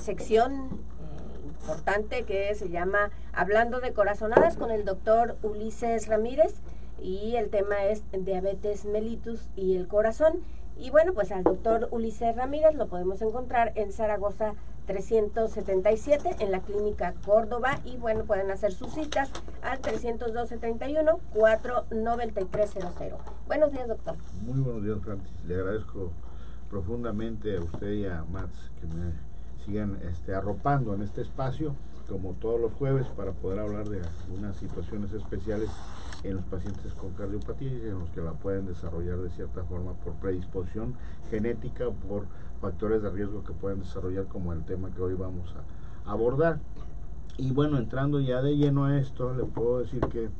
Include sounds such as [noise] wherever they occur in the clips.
sección eh, importante que se llama Hablando de corazonadas con el doctor Ulises Ramírez y el tema es diabetes mellitus y el corazón. Y bueno, pues al doctor Ulises Ramírez lo podemos encontrar en Zaragoza 377 en la clínica Córdoba y bueno, pueden hacer sus citas al 312-31 49300. Buenos días, doctor. Muy buenos días, Francis. Le agradezco profundamente a usted y a Max que me sigan este, arropando en este espacio, como todos los jueves, para poder hablar de algunas situaciones especiales en los pacientes con cardiopatía y en los que la pueden desarrollar de cierta forma por predisposición genética, por factores de riesgo que pueden desarrollar, como el tema que hoy vamos a abordar. Y bueno, entrando ya de lleno a esto, le puedo decir que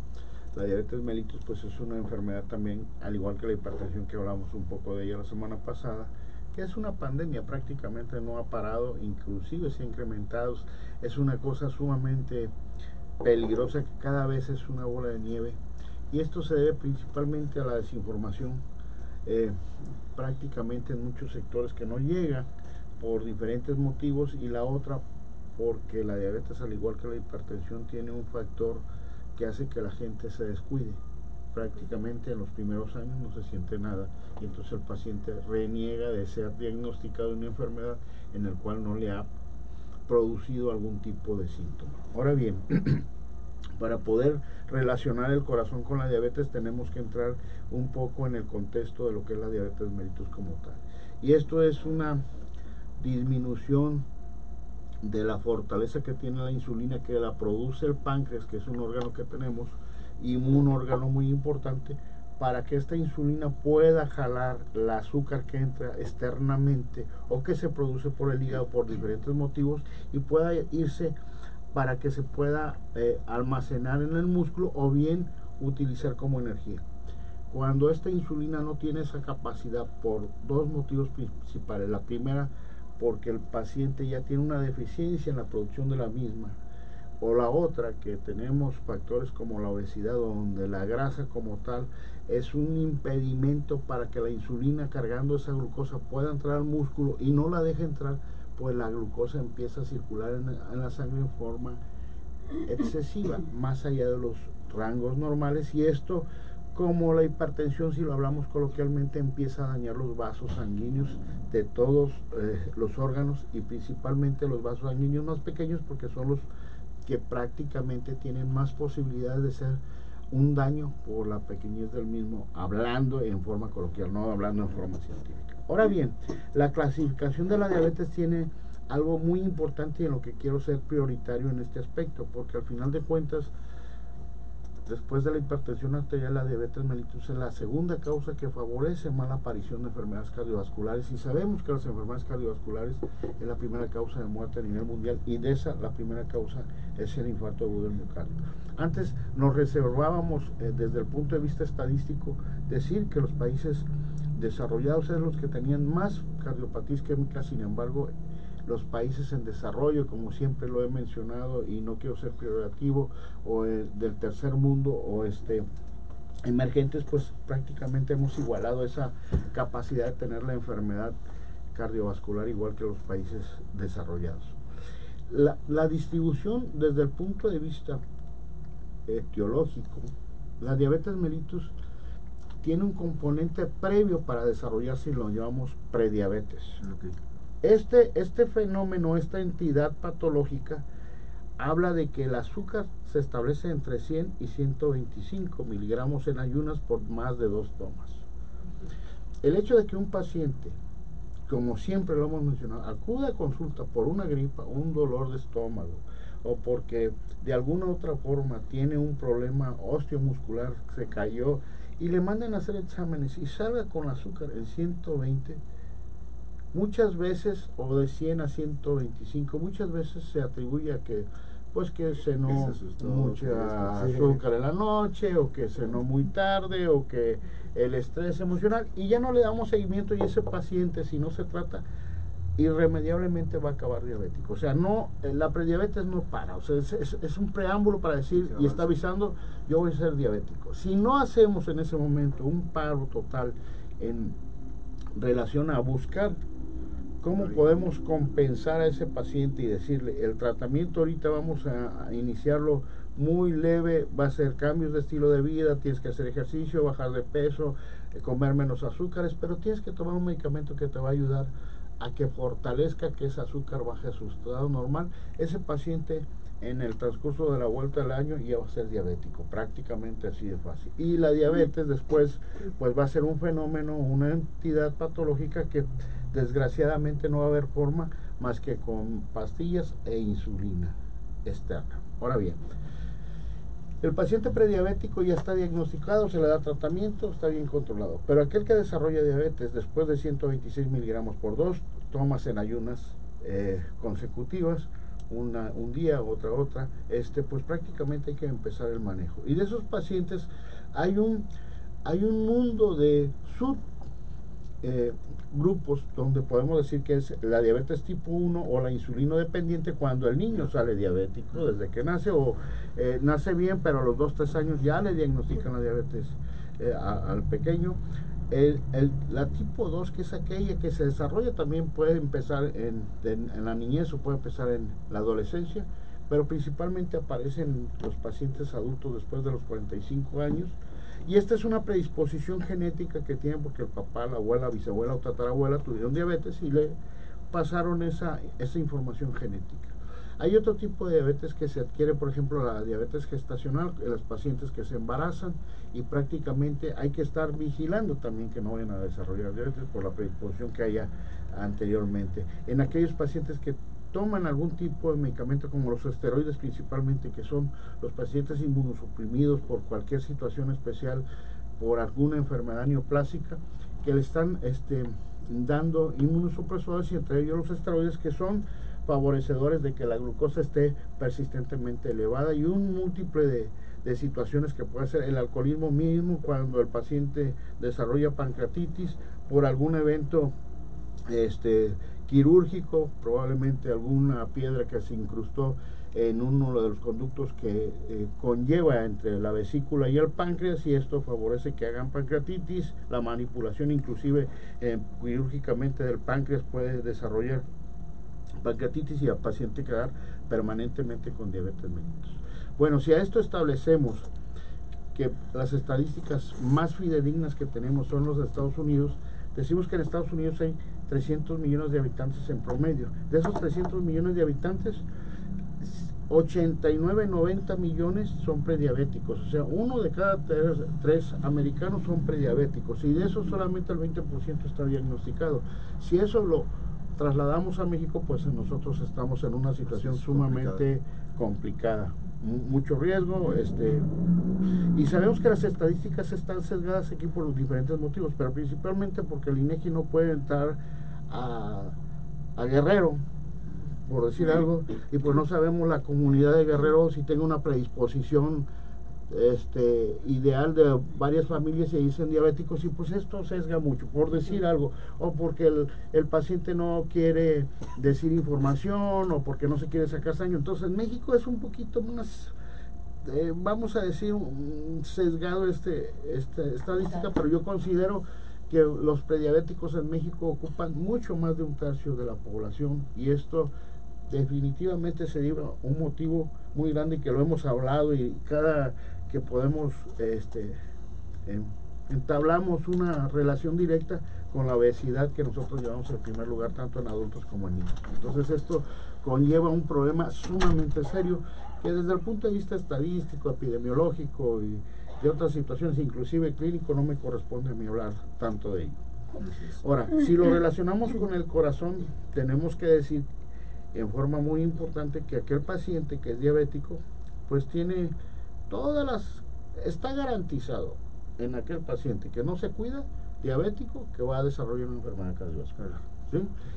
la diabetes mellitus pues es una enfermedad también, al igual que la hipertensión que hablamos un poco de ella la semana pasada, que es una pandemia, prácticamente no ha parado, inclusive se ha incrementado, es una cosa sumamente peligrosa que cada vez es una bola de nieve. Y esto se debe principalmente a la desinformación. Eh, prácticamente en muchos sectores que no llega por diferentes motivos y la otra porque la diabetes al igual que la hipertensión tiene un factor que hace que la gente se descuide prácticamente en los primeros años no se siente nada y entonces el paciente reniega de ser diagnosticado de una enfermedad en el cual no le ha producido algún tipo de síntoma. Ahora bien, [clears throat] para poder relacionar el corazón con la diabetes tenemos que entrar un poco en el contexto de lo que es la diabetes mellitus como tal. Y esto es una disminución de la fortaleza que tiene la insulina que la produce el páncreas, que es un órgano que tenemos, y un órgano muy importante, para que esta insulina pueda jalar el azúcar que entra externamente o que se produce por el hígado por diferentes motivos y pueda irse para que se pueda eh, almacenar en el músculo o bien utilizar como energía. Cuando esta insulina no tiene esa capacidad por dos motivos principales. La primera, porque el paciente ya tiene una deficiencia en la producción de la misma. O la otra, que tenemos factores como la obesidad, donde la grasa como tal es un impedimento para que la insulina cargando esa glucosa pueda entrar al músculo y no la deje entrar pues la glucosa empieza a circular en, la sangre en forma excesiva, más allá de los rangos normales, y esto, como la hipertensión, si lo hablamos coloquialmente, empieza a dañar los vasos sanguíneos de todos eh, los órganos y principalmente los vasos sanguíneos más pequeños porque son los que prácticamente tienen más posibilidades de ser un daño por la pequeñez del mismo, hablando en forma coloquial, no hablando en forma científica. Ahora bien, la clasificación de la diabetes tiene algo muy importante y en lo que quiero ser prioritario en este aspecto, porque al final de cuentas, después de la hipertensión arterial, la diabetes mellitus es la segunda causa que favorece más la aparición de enfermedades cardiovasculares y sabemos que las enfermedades cardiovasculares es la primera causa de muerte a nivel mundial y de esa la primera causa es el infarto agudo del miocardio. Antes nos reservábamos eh, desde el punto de vista estadístico decir que los países desarrollados eran los que tenían más cardiopatía isquémica, sin embargo, los países en desarrollo, como siempre lo he mencionado y no quiero ser priorativo, o del tercer mundo o este emergentes, pues prácticamente hemos igualado esa capacidad de tener la enfermedad cardiovascular igual que los países desarrollados. La, la distribución desde el punto de vista etiológico, la diabetes mellitus tiene un componente previo para desarrollarse y lo llamamos prediabetes. Este, este fenómeno, esta entidad patológica, habla de que el azúcar se establece entre 100 y 125 miligramos en ayunas por más de dos tomas. El hecho de que un paciente, como siempre lo hemos mencionado, acude a consulta por una gripa, un dolor de estómago, o porque de alguna otra forma tiene un problema osteomuscular, se cayó y le mandan a hacer exámenes y salga con azúcar en 120, muchas veces, o de 100 a 125, muchas veces se atribuye a que pues que cenó mucha azúcar en la noche o que cenó muy tarde o que el estrés emocional y ya no le damos seguimiento y ese paciente si no se trata irremediablemente va a acabar diabético. O sea, no, eh, la prediabetes no para. O sea, es, un preámbulo para decir y está avisando, yo voy a ser diabético. Si no hacemos en ese momento un paro total en relación a buscar ¿Cómo podemos compensar a ese paciente y decirle, el tratamiento ahorita vamos a, iniciarlo muy leve, va a ser cambios de estilo de vida, tienes que hacer ejercicio, bajar de peso, eh, comer menos azúcares, pero tienes que tomar un medicamento que te va a ayudar a que fortalezca que ese azúcar baje a su estado normal. Ese paciente en el transcurso de la vuelta del año ya va a ser diabético, prácticamente así de fácil. Y la diabetes después pues va a ser un fenómeno, una entidad patológica que desgraciadamente no va a haber forma más que con pastillas e insulina externa. Ahora bien, el paciente prediabético ya está diagnosticado, se le da tratamiento, está bien controlado. Pero aquel que desarrolla diabetes después de 126 miligramos por dos, tomas en ayunas eh, consecutivas, una, un día, otra, otra, este, pues prácticamente hay que empezar el manejo. Y de esos pacientes hay un, hay un mundo de sub eh, grupos donde podemos decir que es la diabetes tipo 1 o la insulino dependiente cuando el niño sale diabético desde que nace o eh, nace bien pero a los 2 3 años ya le diagnostican la diabetes eh, al pequeño. El, la tipo 2 que es aquella que se desarrolla también puede empezar en, en, la niñez o puede empezar en la adolescencia pero principalmente aparecen los pacientes adultos después de los 45 años y esta es una predisposición genética que tienen porque el papá, la abuela, la bisabuela o tatarabuela tuvieron diabetes y le pasaron esa, esa información genética. Hay otro tipo de diabetes que se adquiere, por ejemplo, la diabetes gestacional, en los pacientes que se embarazan y prácticamente hay que estar vigilando también que no vayan a desarrollar diabetes por la predisposición que haya anteriormente. En aquellos pacientes que toman algún tipo de medicamento como los esteroides principalmente, que son los pacientes inmunosuprimidos por cualquier situación especial, por alguna enfermedad neoplásica, que le están este, dando inmunosupresores y entre ellos los esteroides que son favorecedores de que la glucosa esté persistentemente elevada y un múltiple de, de situaciones que puede ser el alcoholismo mismo cuando el paciente desarrolla pancreatitis por algún evento este, quirúrgico, probablemente alguna piedra que se incrustó en uno de los conductos que eh, conlleva entre la vesícula y el páncreas y esto favorece que hagan pancreatitis, la manipulación inclusive eh, quirúrgicamente del páncreas puede desarrollar pancreatitis y al paciente quedar permanentemente con diabetes mellitus. Bueno, si a esto establecemos que las estadísticas más fidedignas que tenemos son los de Estados Unidos, decimos que en Estados Unidos hay 300 millones de habitantes en promedio. De esos 300 millones de habitantes, 89, 90 millones son prediabéticos. O sea, uno de cada tres, americanos son prediabéticos. Y de eso solamente el 20% está diagnosticado. Si eso lo trasladamos a México, pues nosotros estamos en una situación sumamente complicada mucho riesgo este y sabemos que las estadísticas están sesgadas aquí por los diferentes motivos pero principalmente porque el INEGI no puede entrar a, Guerrero, por decir algo, y pues no sabemos la comunidad de Guerrero si tenga una predisposición este ideal de varias familias y dicen diabéticos y pues esto sesga mucho por decir algo o porque el, el, paciente no quiere decir información o porque no se quiere sacar sangre. Entonces México es un poquito más eh, vamos a decir sesgado este, este estadística pero yo considero que los prediabéticos en México ocupan mucho más de un tercio de la población y esto definitivamente sería un motivo muy grande que lo hemos hablado y cada que podemos este, entablamos una relación directa con la obesidad que nosotros llevamos en primer lugar tanto en adultos como en niños. Entonces esto conlleva un problema sumamente serio que desde el punto de vista estadístico, epidemiológico y de otras situaciones, inclusive clínico, no me corresponde a mí hablar tanto de ello. Ahora, si lo relacionamos con el corazón, tenemos que decir en forma muy importante que aquel paciente que es diabético, pues tiene todas las, está garantizado en aquel paciente que no se cuida, diabético, que va a desarrollar una enfermedad cardiovascular.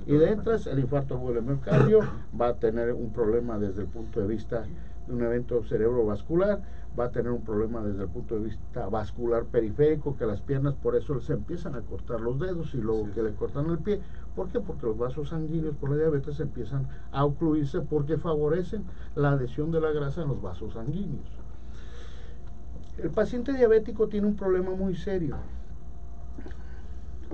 Y de entras, el infarto agudo del miocardio va a tener un problema desde el punto de vista de un evento cerebrovascular, va a tener un problema desde el punto de vista vascular periférico, que las piernas por eso se empiezan a cortar los dedos y luego que le cortan el pie. ¿Por qué? Porque los vasos sanguíneos por la diabetes empiezan a ocluirse porque favorecen la adhesión de la grasa en los vasos sanguíneos. El paciente diabético tiene un problema muy serio,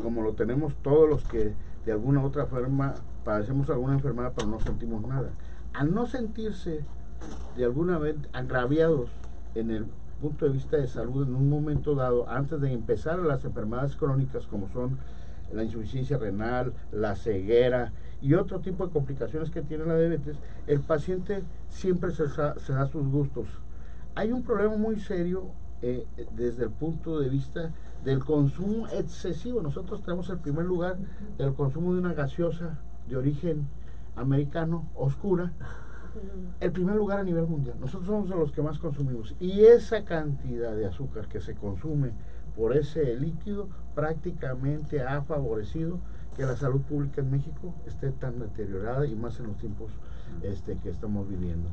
como lo tenemos todos los que de alguna otra forma padecemos alguna enfermedad pero no sentimos nada. Al no sentirse de alguna vez agraviados en el punto de vista de salud en un momento dado, antes de empezar las enfermedades crónicas como son la insuficiencia renal, la ceguera y otro tipo de complicaciones que tiene la diabetes, el paciente siempre se, se da sus gustos. Hay un problema muy serio eh, desde el punto de vista del consumo excesivo. Nosotros tenemos el primer lugar del consumo de una gaseosa de origen americano, oscura, el primer lugar a nivel mundial. Nosotros somos de los que más consumimos. Y esa cantidad de azúcar que se consume por ese líquido prácticamente ha favorecido que la salud pública en México esté tan deteriorada y más en los tiempos este, que estamos viviendo.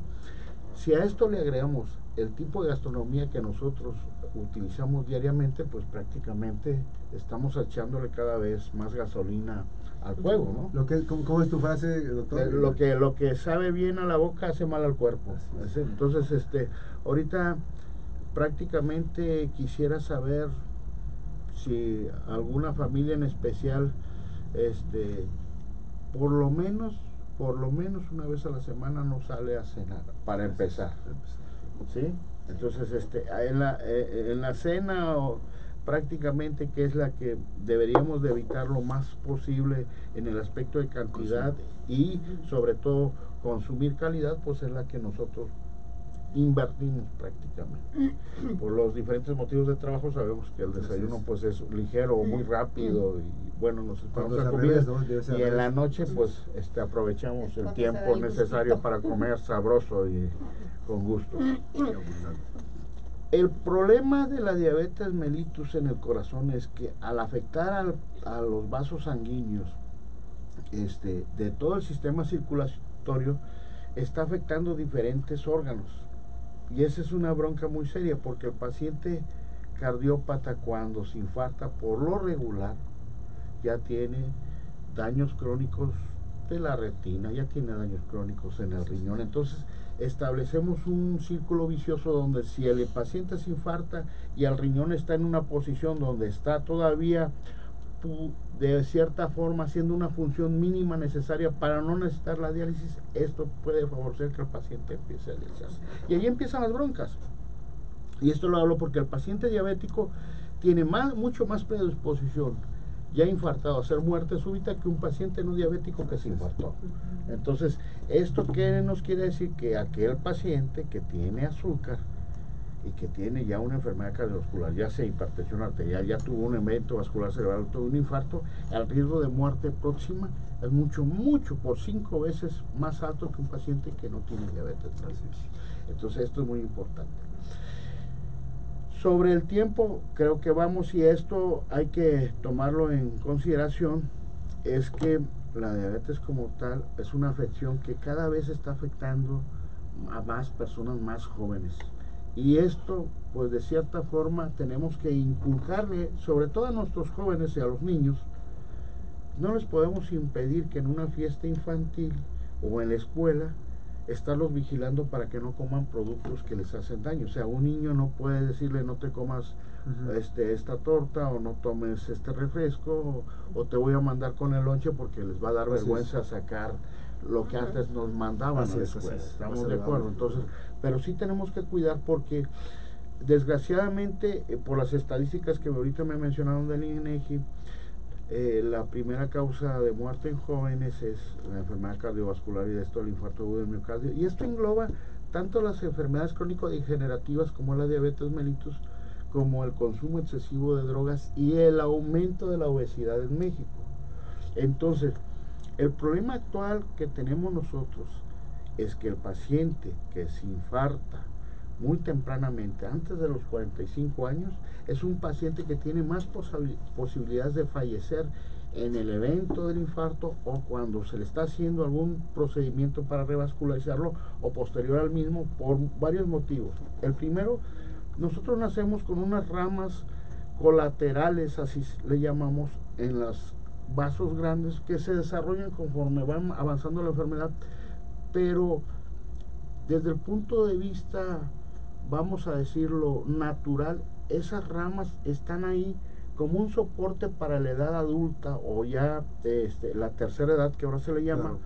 Si a esto le agregamos el tipo de gastronomía que nosotros utilizamos diariamente, pues prácticamente estamos echándole cada vez más gasolina al fuego, ¿no? Lo que, ¿cómo, es tu frase, doctor? Eh, lo que, lo que sabe bien a la boca hace mal al cuerpo. Entonces, este, ahorita prácticamente quisiera saber si alguna familia en especial, este, por lo menos, por lo menos una vez a la semana no sale a cenar, para empezar. ¿Sí? Entonces, este, en la, eh, en la cena prácticamente que es la que deberíamos de evitar lo más posible en el aspecto de cantidad y sobre todo consumir calidad, pues es la que nosotros invertimos prácticamente. Por los diferentes motivos de trabajo sabemos que el desayuno pues es ligero, muy rápido y bueno, nos esperamos a comer y en la noche pues este aprovechamos el tiempo necesario para comer sabroso y con gusto. El problema de la diabetes mellitus en el corazón es que al afectar a los vasos sanguíneos este, de todo el sistema circulatorio, está afectando diferentes órganos y esa es una bronca muy seria porque el paciente cardiópata cuando se infarta por lo regular ya tiene daños crónicos de la retina, ya tiene daños crónicos en el riñón. Entonces establecemos un círculo vicioso donde si el paciente se infarta y el riñón está en una posición donde está todavía de cierta forma haciendo una función mínima necesaria para no necesitar la diálisis, esto puede favorecer que el paciente empiece a dializarse. Y ahí empiezan las broncas. Y esto lo hablo porque el paciente diabético tiene más, mucho más predisposición ya infartado hacer muerte súbita que un paciente no diabético que se infartó. Entonces, ¿esto qué nos quiere decir? Que aquel paciente que tiene azúcar, y que tiene ya una enfermedad cardiovascular, ya sea hipertensión arterial, ya tuvo un evento vascular cerebral, tuvo un infarto, el riesgo de muerte próxima es mucho, mucho, por cinco veces más alto que un paciente que no tiene diabetes. Entonces esto es muy importante. Sobre el tiempo, creo que vamos, y esto hay que tomarlo en consideración, es que la diabetes como tal es una afección que cada vez está afectando a más personas más jóvenes. Y esto, pues de cierta forma, tenemos que inculcarle, sobre todo a nuestros jóvenes y a los niños, no les podemos impedir que en una fiesta infantil o en la escuela estarlos vigilando para que no coman productos que les hacen daño. O sea, un niño no puede decirle no te comas este, esta torta o no tomes este refresco o, te voy a mandar con el lonche porque les va a dar vergüenza sacar lo que antes nos mandaban a la escuela. Estamos de acuerdo. Entonces, pero sí tenemos que cuidar porque desgraciadamente eh, por las estadísticas que ahorita me mencionaron del INEGI, eh, la primera causa de muerte en jóvenes es la enfermedad cardiovascular y de esto el infarto agudo del miocardio. Y esto engloba tanto las enfermedades crónico-degenerativas como la diabetes mellitus, como el consumo excesivo de drogas y el aumento de la obesidad en México. Entonces, el problema actual que tenemos nosotros es que el paciente que se infarta muy tempranamente, antes de los 45 años, es un paciente que tiene más posibilidades de fallecer en el evento del infarto o cuando se le está haciendo algún procedimiento para revascularizarlo o posterior al mismo por varios motivos. El primero, nosotros nacemos con unas ramas colaterales, así le llamamos, en los vasos grandes que se desarrollan conforme van avanzando la enfermedad pero desde el punto de vista, vamos a decirlo, natural, esas ramas están ahí como un soporte para la edad adulta o ya este, la tercera edad que ahora se le llama. Claro.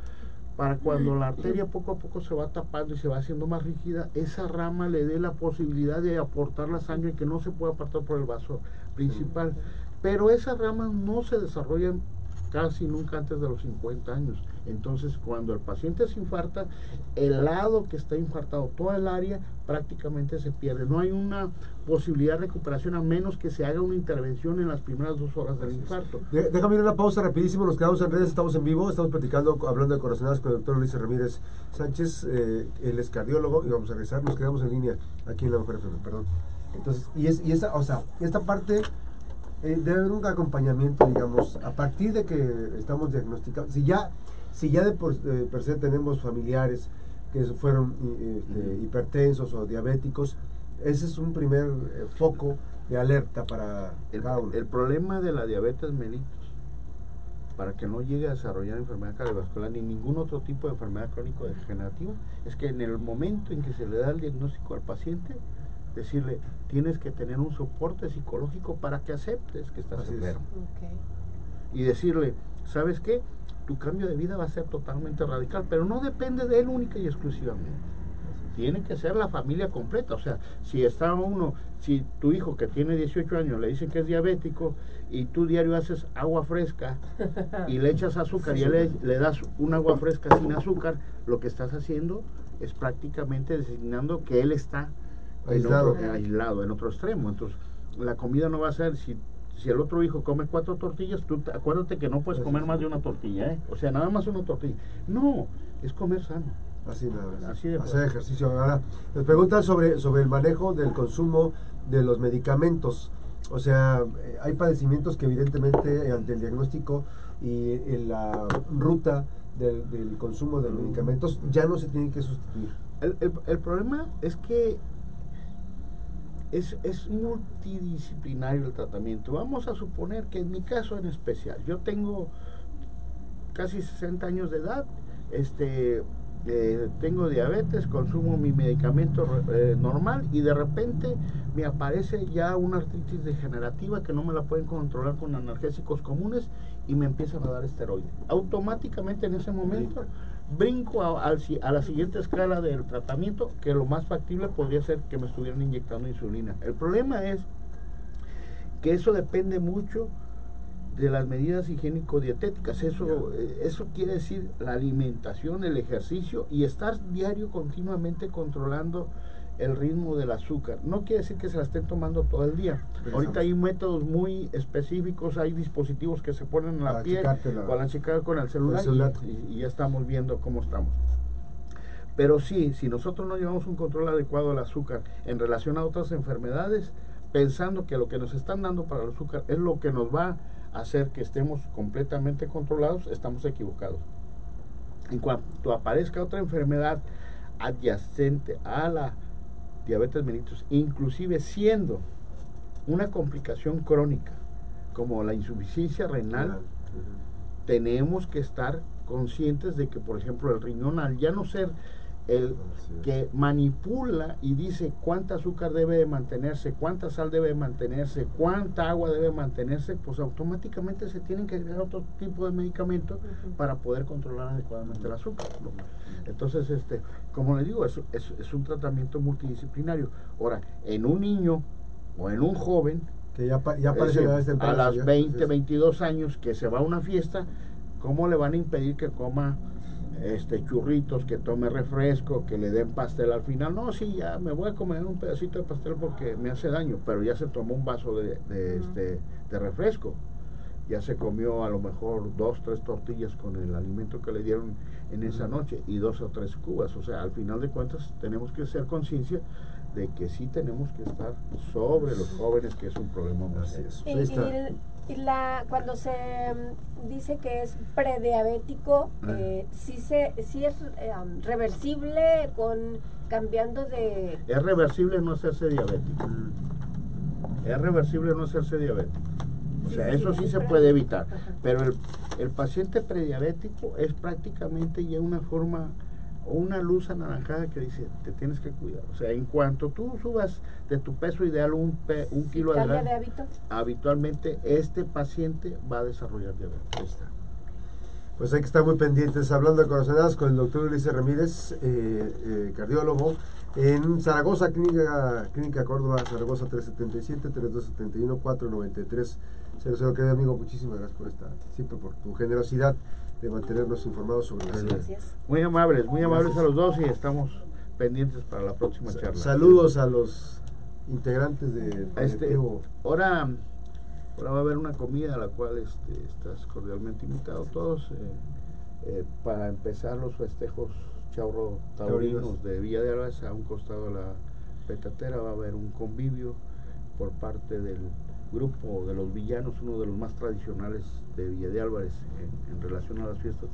Para cuando la arteria poco a poco se va tapando y se va haciendo más rígida, esa rama le dé la posibilidad de aportar la sangre que no se puede apartar por el vaso principal. Pero esas ramas no se desarrollan casi nunca antes de los 50 años. Entonces, cuando el paciente se infarta, el lado que está infartado, toda el área prácticamente se pierde. No hay una posibilidad de recuperación a menos que se haga una intervención en las primeras dos horas del infarto. De- Déjame ir a una pausa rapidísimo, nos quedamos en redes, estamos en vivo, estamos platicando, hablando de corazonadas con el doctor Luis Ramírez Sánchez, eh, él es cardiólogo y vamos a regresar, nos quedamos en línea aquí en la Mujer perdón. Entonces, y, es, y esa, o sea, esta parte eh, debe haber un acompañamiento, digamos, a partir de que estamos diagnosticados, si ya, si ya de por, eh, per se tenemos familiares que fueron eh, este, hipertensos o diabéticos, ese es un primer eh, foco de alerta para El, cada uno. el problema de la diabetes mellitus, para que no llegue a desarrollar enfermedad cardiovascular ni ningún otro tipo de enfermedad crónico-degenerativa, es que en el momento en que se le da el diagnóstico al paciente, decirle, tienes que tener un soporte psicológico para que aceptes que estás Así es. enfermo. Y decirle, ¿sabes qué? Tu cambio de vida va a ser totalmente radical, pero no depende de él única y exclusivamente. Tiene que ser la familia completa. O sea, si está uno, si tu hijo que tiene 18 años le dicen que es diabético y tú diario haces agua fresca y le echas azúcar y le, le das un agua fresca sin azúcar, lo que estás haciendo es prácticamente designando que él está en Aislado. otro- aislado, en otro extremo. Entonces, la comida no va a ser, si, si el otro hijo come cuatro tortillas, tú te- acuérdate que no puedes comer más de una tortilla, ¿eh? O sea, nada más una tortilla. No, es comer sano. Así nada. Así de Hacer ejercicio. Ahora, nos preguntan sobre, sobre el manejo del consumo de los medicamentos. O sea, eh, hay padecimientos que evidentemente eh, ante el diagnóstico y en la ruta del, del consumo de medicamentos ya no se tienen que sustituir. El, el- el problema es que es, es multidisciplinario el tratamiento. Vamos a suponer que en mi caso en especial, yo tengo casi 60 años de edad, este, eh, tengo diabetes, consumo mi medicamento eh, normal y de repente me aparece ya una artritis degenerativa que no me la pueden controlar con analgésicos comunes y me empiezan a dar esteroides. Automáticamente en ese momento brinco a, a la siguiente escala del tratamiento, que lo más factible podría ser que me estuvieran inyectando insulina. El problema es que eso depende mucho de las medidas higiénico-dietéticas. Eso, eh, eso quiere decir la alimentación, el ejercicio y estar diario continuamente controlando el ritmo del azúcar. No quiere decir que se la estén tomando todo el día. Ahorita hay métodos muy específicos, hay dispositivos que se ponen en la Para piel para checar con el celular, y- celular. Y, y ya estamos viendo cómo estamos. Pero sí, si nosotros no llevamos un control adecuado al azúcar en relación a otras enfermedades, pensando que lo que nos están dando para el azúcar es lo que nos va a hacer que estemos completamente controlados, estamos equivocados. En cuanto aparezca otra enfermedad adyacente a la diabetes mellitus, inclusive siendo una complicación crónica como la insuficiencia renal, tenemos que estar conscientes de que, por ejemplo, el riñón al ya no ser el es. que manipula y dice cuánta azúcar debe de mantenerse, cuánta sal debe de mantenerse, cuánta agua debe mantenerse, pues automáticamente se tienen que agregar otro tipo de medicamentos para poder controlar adecuadamente el azúcar. Entonces, este, como le digo, es, es, es un tratamiento multidisciplinario. Ahora, en un niño o en un joven, Que ya, ya decir, edades a las ya. 20, Así es. 22 años que se va a una fiesta, ¿cómo le van a impedir que coma este churritos, que tome refresco, que le den pastel al final? No, sí, ya me voy a comer un pedacito de pastel porque me hace daño, pero ya se tomó un vaso de, este, de refresco. Ya se comió a lo mejor dos, tres tortillas con el alimento que le dieron en esa noche y dos o tres cubas. O sea, al final de cuentas tenemos que ser conciencia de que sí tenemos que estar sobre los jóvenes, que es un problema muy Así serio. La, cuando se mm, dice que es prediabético, Ah. eh, sí, se, sí es eh, reversible con cambiando de... Es reversible no hacerse diabético. Es reversible no hacerse diabético. O sea, sí, eso sí sí, se puede evitar. Ajá. Pero el, el paciente prediabético es prácticamente ya una forma o una luz anaranjada que dice, te tienes que cuidar. O sea, en cuanto tú subas de tu peso ideal un, pe- un kilo ¿Cambia de hábito? habitualmente este paciente va a desarrollar diabetes. Ahí está. Pues hay que estar muy pendientes. Hablando de corazonadas con el doctor Ulises Ramírez, eh, eh, cardiólogo, en Zaragoza, Clínica, Clínica Córdoba, Zaragoza 377-3271-493. 00, querido amigo, muchísimas gracias por esta, siempre por tu generosidad de mantenernos informados sobre la salud. Gracias. Muy amables, muy amables Gracias. a los dos y estamos pendientes para la próxima charla. Saludos a los integrantes del Este, colectivo. ahora, ahora va a haber una comida a la cual este, estás cordialmente invitado todos eh, eh, para empezar los festejos chaurro taurinos Taurinos. de Villa de Álvarez a un costado de la petatera va a haber un convivio por parte del grupo de los villanos, uno de los más tradicionales de Villa de Álvarez en, en relación a las fiestas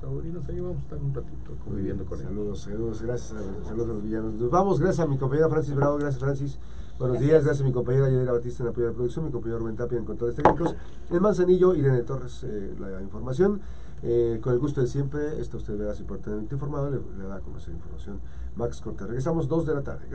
taurinas. Ahí vamos a estar un ratito conviviendo con ellos. Saludos, saludos, gracias a, saludos a los villanos. Nos vamos, gracias a mi compañera Francis Bravo, gracias Francis. Buenos Gracias. días, gracias a mi compañera Yadira Batista en apoyo de la producción, mi compañero Rubén Tapia en controles técnicos. En Manzanillo, Irene Torres, eh, la información. Eh, con el gusto de siempre, está usted verás y por tener informado, le, le da a conocer información Max Cortés. Regresamos dos de la tarde.